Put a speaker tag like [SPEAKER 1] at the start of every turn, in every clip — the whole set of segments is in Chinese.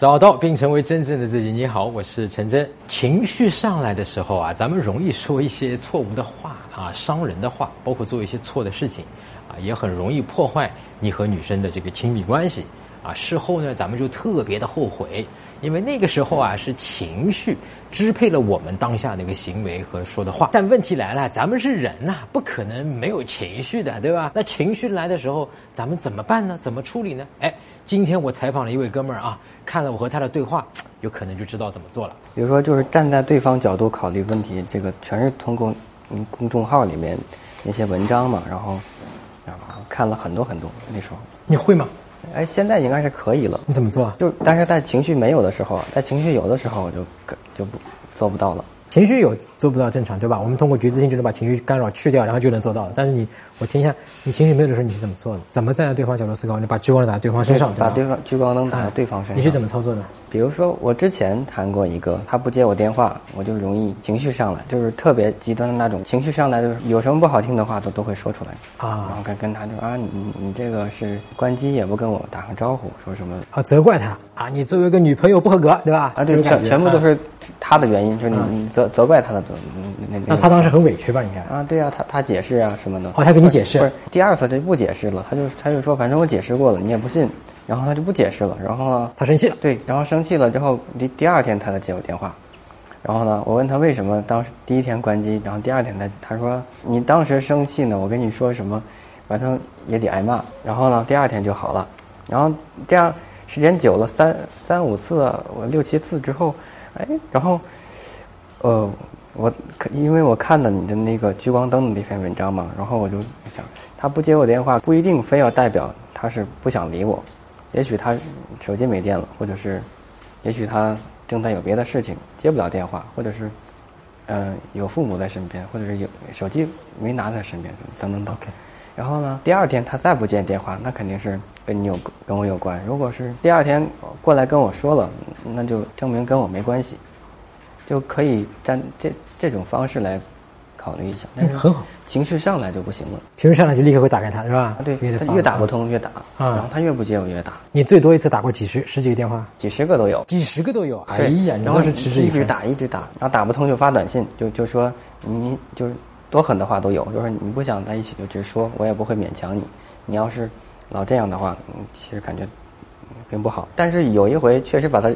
[SPEAKER 1] 找到并成为真正的自己。你好，我是陈真。情绪上来的时候啊，咱们容易说一些错误的话啊，伤人的话，包括做一些错的事情啊，也很容易破坏你和女生的这个亲密关系啊。事后呢，咱们就特别的后悔。因为那个时候啊，是情绪支配了我们当下那个行为和说的话。但问题来了，咱们是人呐，不可能没有情绪的，对吧？那情绪来的时候，咱们怎么办呢？怎么处理呢？哎，今天我采访了一位哥们儿啊，看了我和他的对话，有可能就知道怎么做了。
[SPEAKER 2] 比如说，就是站在对方角度考虑问题，这个全是通过嗯公众号里面那些文章嘛，然后然后看了很多很多。那时候
[SPEAKER 1] 你会吗？
[SPEAKER 2] 哎，现在应该是可以了。
[SPEAKER 1] 你怎么做啊？
[SPEAKER 2] 就但是在情绪没有的时候，在情绪有的时候，我就就不做不到了。
[SPEAKER 1] 情绪有做不到正常，对吧？我们通过觉知性就能把情绪干扰去掉，然后就能做到了。但是你，我听一下，你情绪没有的时候你是怎么做的？怎么站在对方角度思考？你把聚光灯打在对方身上，
[SPEAKER 2] 把对方聚光灯打在对方身上。
[SPEAKER 1] 你是怎么操作的？
[SPEAKER 2] 比如说，我之前谈过一个，他不接我电话，我就容易情绪上来，就是特别极端的那种情绪上来，就是有什么不好听的话都都会说出来啊。然后跟跟他就啊，你你这个是关机也不跟我打个招呼，说什么
[SPEAKER 1] 啊？责怪他啊？你作为一个女朋友不合格，对吧？
[SPEAKER 2] 啊，对，全全部都是他的原因，就是你你责责怪他的责。
[SPEAKER 1] 那那他当时很委屈吧？应该
[SPEAKER 2] 啊，对啊，他他解释啊什么的。
[SPEAKER 1] 哦，他给你解释。
[SPEAKER 2] 不是第二次就不解释了，他就他就说反正我解释过了，你也不信，然后他就不解释了。然后呢，
[SPEAKER 1] 他生气了。
[SPEAKER 2] 对，然后生气了之后，第第二天他才接我电话，然后呢，我问他为什么当时第一天关机，然后第二天他他说你当时生气呢，我跟你说什么，反正也得挨骂。然后呢，第二天就好了。然后这样时间久了，三三五次，我六七次之后，哎，然后，呃。我因为我看了你的那个聚光灯的那篇文章嘛，然后我就想，他不接我电话不一定非要代表他是不想理我，也许他手机没电了，或者是，也许他正在有别的事情接不了电话，或者是，嗯，有父母在身边，或者是有手机没拿在身边，等等等。然后呢，第二天他再不接电话，那肯定是跟你有跟我有关。如果是第二天过来跟我说了，那就证明跟我没关系。就可以站这这种方式来考虑一下，但是
[SPEAKER 1] 很好，
[SPEAKER 2] 情绪上来就不行了。
[SPEAKER 1] 情绪上来就立刻会打开它，是吧？
[SPEAKER 2] 对，他越打不通越打，然后他越不接我越打。
[SPEAKER 1] 你最多一次打过几十十几个电话？
[SPEAKER 2] 几十个都有，
[SPEAKER 1] 几十个都有。哎呀，
[SPEAKER 2] 然后
[SPEAKER 1] 是
[SPEAKER 2] 一直打一直打，然后打不通就发短信，就就说你就是多狠的话都有，就是你不想在一起就直说，我也不会勉强你。你要是老这样的话，其实感觉。并不好，但是有一回确实把他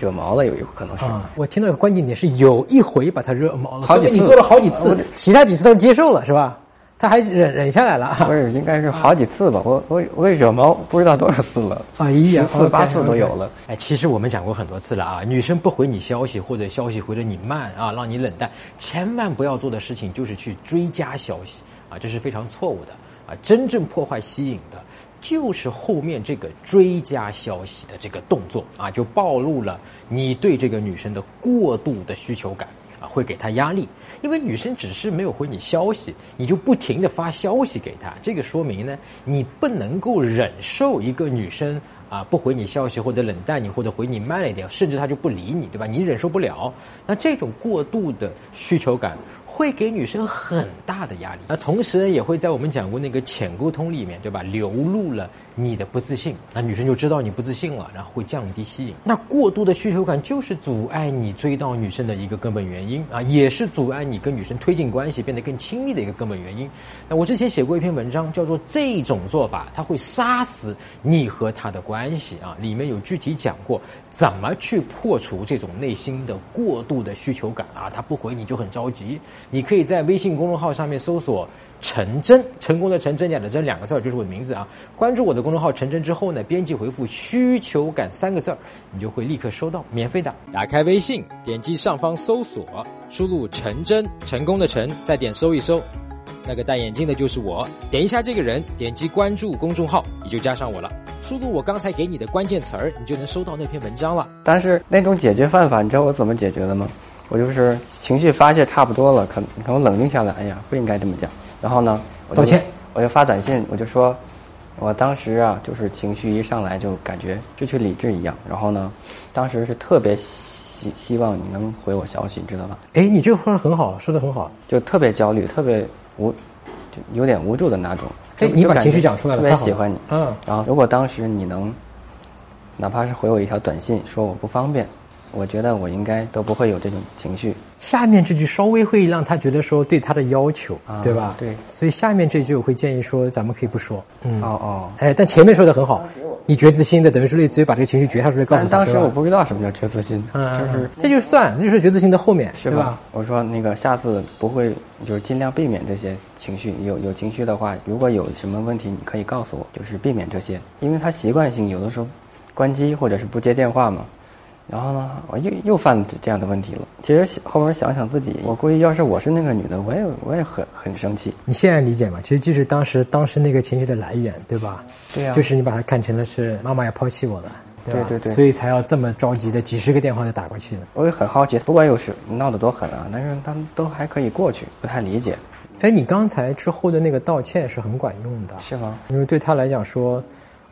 [SPEAKER 2] 惹毛了，有一可能是。
[SPEAKER 1] 啊，我听到的关键点是有一回把他惹毛了，
[SPEAKER 2] 好几
[SPEAKER 1] 你做了好几次，其他几次都接受了，是吧？他还忍忍下来了。
[SPEAKER 2] 不是，应该是好几次吧？我我我惹毛不知道多少次了，
[SPEAKER 1] 哎呀，
[SPEAKER 2] 十次八次都有了。
[SPEAKER 1] 哎，其实我们讲过很多次了啊，女生不回你消息或者消息回的你慢啊，让你冷淡，千万不要做的事情就是去追加消息啊，这是非常错误的啊，真正破坏吸引的。就是后面这个追加消息的这个动作啊，就暴露了你对这个女生的过度的需求感啊，会给她压力。因为女生只是没有回你消息，你就不停的发消息给她，这个说明呢，你不能够忍受一个女生啊不回你消息或者冷淡你或者回你慢了一点，甚至她就不理你，对吧？你忍受不了，那这种过度的需求感。会给女生很大的压力，那同时呢，也会在我们讲过那个浅沟通里面，对吧？流露了你的不自信，那女生就知道你不自信了，然后会降低吸引。那过度的需求感就是阻碍你追到女生的一个根本原因啊，也是阻碍你跟女生推进关系、变得更亲密的一个根本原因。那我之前写过一篇文章，叫做“这种做法它会杀死你和他的关系”啊，里面有具体讲过怎么去破除这种内心的过度的需求感啊，他不回你就很着急。你可以在微信公众号上面搜索“陈真”，成功的陈，真假的真，两个字儿就是我的名字啊。关注我的公众号“陈真”之后呢，编辑回复“需求感”三个字儿，你就会立刻收到免费的。打开微信，点击上方搜索，输入“陈真”，成功的陈，再点搜一搜，那个戴眼镜的就是我。点一下这个人，点击关注公众号，你就加上我了。输入我刚才给你的关键词儿，你就能收到那篇文章了。
[SPEAKER 2] 但是那种解决办法，你知道我怎么解决的吗？我就是情绪发泄差不多了，可你看我冷静下来，哎呀，不应该这么讲。然后呢，
[SPEAKER 1] 道歉，
[SPEAKER 2] 我就发短信，我就说，我当时啊，就是情绪一上来就感觉失去理智一样。然后呢，当时是特别希希望你能回我消息，你知道吧？
[SPEAKER 1] 哎，你这个话很好，说的很好，
[SPEAKER 2] 就特别焦虑，特别无，就有点无助的那种。
[SPEAKER 1] 哎，你把情绪讲出来了，
[SPEAKER 2] 特别喜欢你。嗯。然后，如果当时你能。哪怕是回我一条短信说我不方便，我觉得我应该都不会有这种情绪。
[SPEAKER 1] 下面这句稍微会让他觉得说对他的要求，
[SPEAKER 2] 啊
[SPEAKER 1] 对吧？
[SPEAKER 2] 对
[SPEAKER 1] 所以下面这句我会建议说，咱们可以不说。嗯，
[SPEAKER 2] 哦哦，
[SPEAKER 1] 哎，但前面说的很好，你觉自心的，等于是类似于把这个情绪觉察出来，告诉他。
[SPEAKER 2] 当时我不知道什么叫觉自心，
[SPEAKER 1] 嗯，
[SPEAKER 2] 就是
[SPEAKER 1] 这就算，这就是觉自心的后面，
[SPEAKER 2] 是
[SPEAKER 1] 对吧？？
[SPEAKER 2] 我说那个下次不会，就是尽量避免这些情绪。有有情绪的话，如果有什么问题，你可以告诉我，就是避免这些。因为他习惯性有的时候关机或者是不接电话嘛。然后呢，我又又犯这样的问题了。其实后面想想自己，我估计要是我是那个女的，我也我也很很生气。
[SPEAKER 1] 你现在理解吗？其实就是当时当时那个情绪的来源，对吧？
[SPEAKER 2] 对呀
[SPEAKER 1] 就是你把它看成了是妈妈要抛弃我了，对？
[SPEAKER 2] 对对对
[SPEAKER 1] 所以才要这么着急的几十个电话就打过去了。
[SPEAKER 2] 我也很好奇，不管有时闹得多狠啊，但是他们都还可以过去，不太理解，
[SPEAKER 1] 哎，你刚才之后的那个道歉是很管用的，
[SPEAKER 2] 是吗？
[SPEAKER 1] 因为对他来讲说，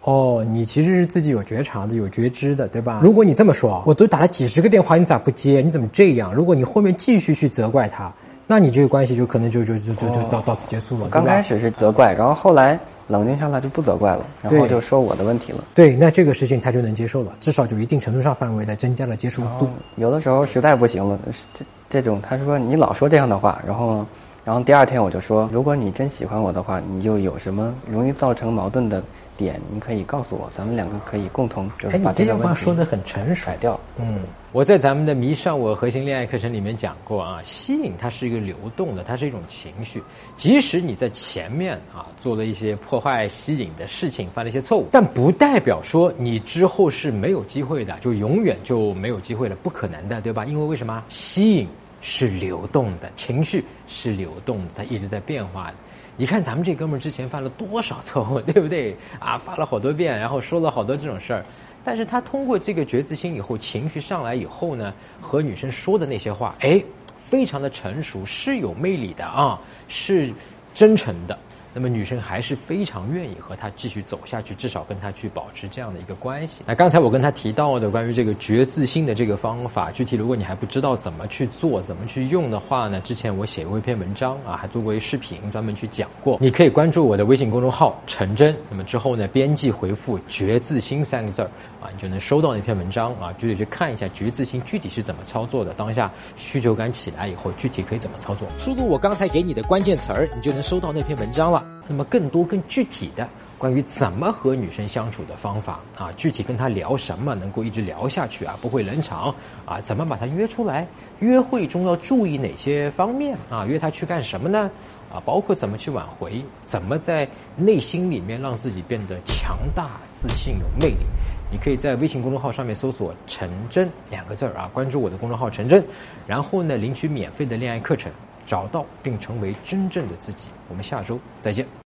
[SPEAKER 1] 哦，你其实是自己有觉察的、有觉知的，对吧？如果你这么说，我都打了几十个电话，你咋不接？你怎么这样？如果你后面继续去责怪他，那你这个关系就可能就就就就就到到此结束了，
[SPEAKER 2] 刚开始是责怪，然后后来冷静下来就不责怪了，然后就说我的问题了。
[SPEAKER 1] 对，那这个事情他就能接受了，至少就一定程度上范围的增加了接受度。
[SPEAKER 2] 有的时候实在不行了，这这种他说你老说这样的话，然后然后第二天我就说，如果你真喜欢我的话，你就有什么容易造成矛盾的点，你可以告诉我，咱们两个可以共同就是把
[SPEAKER 1] 这句
[SPEAKER 2] 个
[SPEAKER 1] 话说的很成熟
[SPEAKER 2] 甩。掉。
[SPEAKER 1] 嗯，我在咱们的《迷上我核心恋爱课程》里面讲过啊，吸引它是一个流动的，它是一种情绪。即使你在前面啊做了一些破坏吸引的事情，犯了一些错误，但不代表说你之后是没有机会的，就永远就没有机会了，不可能的，对吧？因为为什么？吸引是流动的，情绪是流动的，它一直在变化的。你看咱们这哥们儿之前犯了多少错误，对不对？啊，发了好多遍，然后说了好多这种事儿，但是他通过这个觉自心以后，情绪上来以后呢，和女生说的那些话，哎，非常的成熟，是有魅力的啊，是真诚的。那么女生还是非常愿意和他继续走下去，至少跟他去保持这样的一个关系。那刚才我跟他提到的关于这个觉自心的这个方法，具体如果你还不知道怎么去做、怎么去用的话呢，之前我写过一篇文章啊，还做过一视频专门去讲过。你可以关注我的微信公众号“陈真”，那么之后呢，编辑回复“觉自心”三个字儿啊，你就能收到那篇文章啊，具体去看一下觉自心具体是怎么操作的。当下需求感起来以后，具体可以怎么操作？输入我刚才给你的关键词儿，你就能收到那篇文章了那么更多更具体的关于怎么和女生相处的方法啊，具体跟她聊什么能够一直聊下去啊，不会冷场啊，怎么把她约出来？约会中要注意哪些方面啊？约她去干什么呢？啊，包括怎么去挽回，怎么在内心里面让自己变得强大、自信、有魅力。你可以在微信公众号上面搜索“陈真”两个字儿啊，关注我的公众号“陈真”，然后呢领取免费的恋爱课程，找到并成为真正的自己。我们下周再见。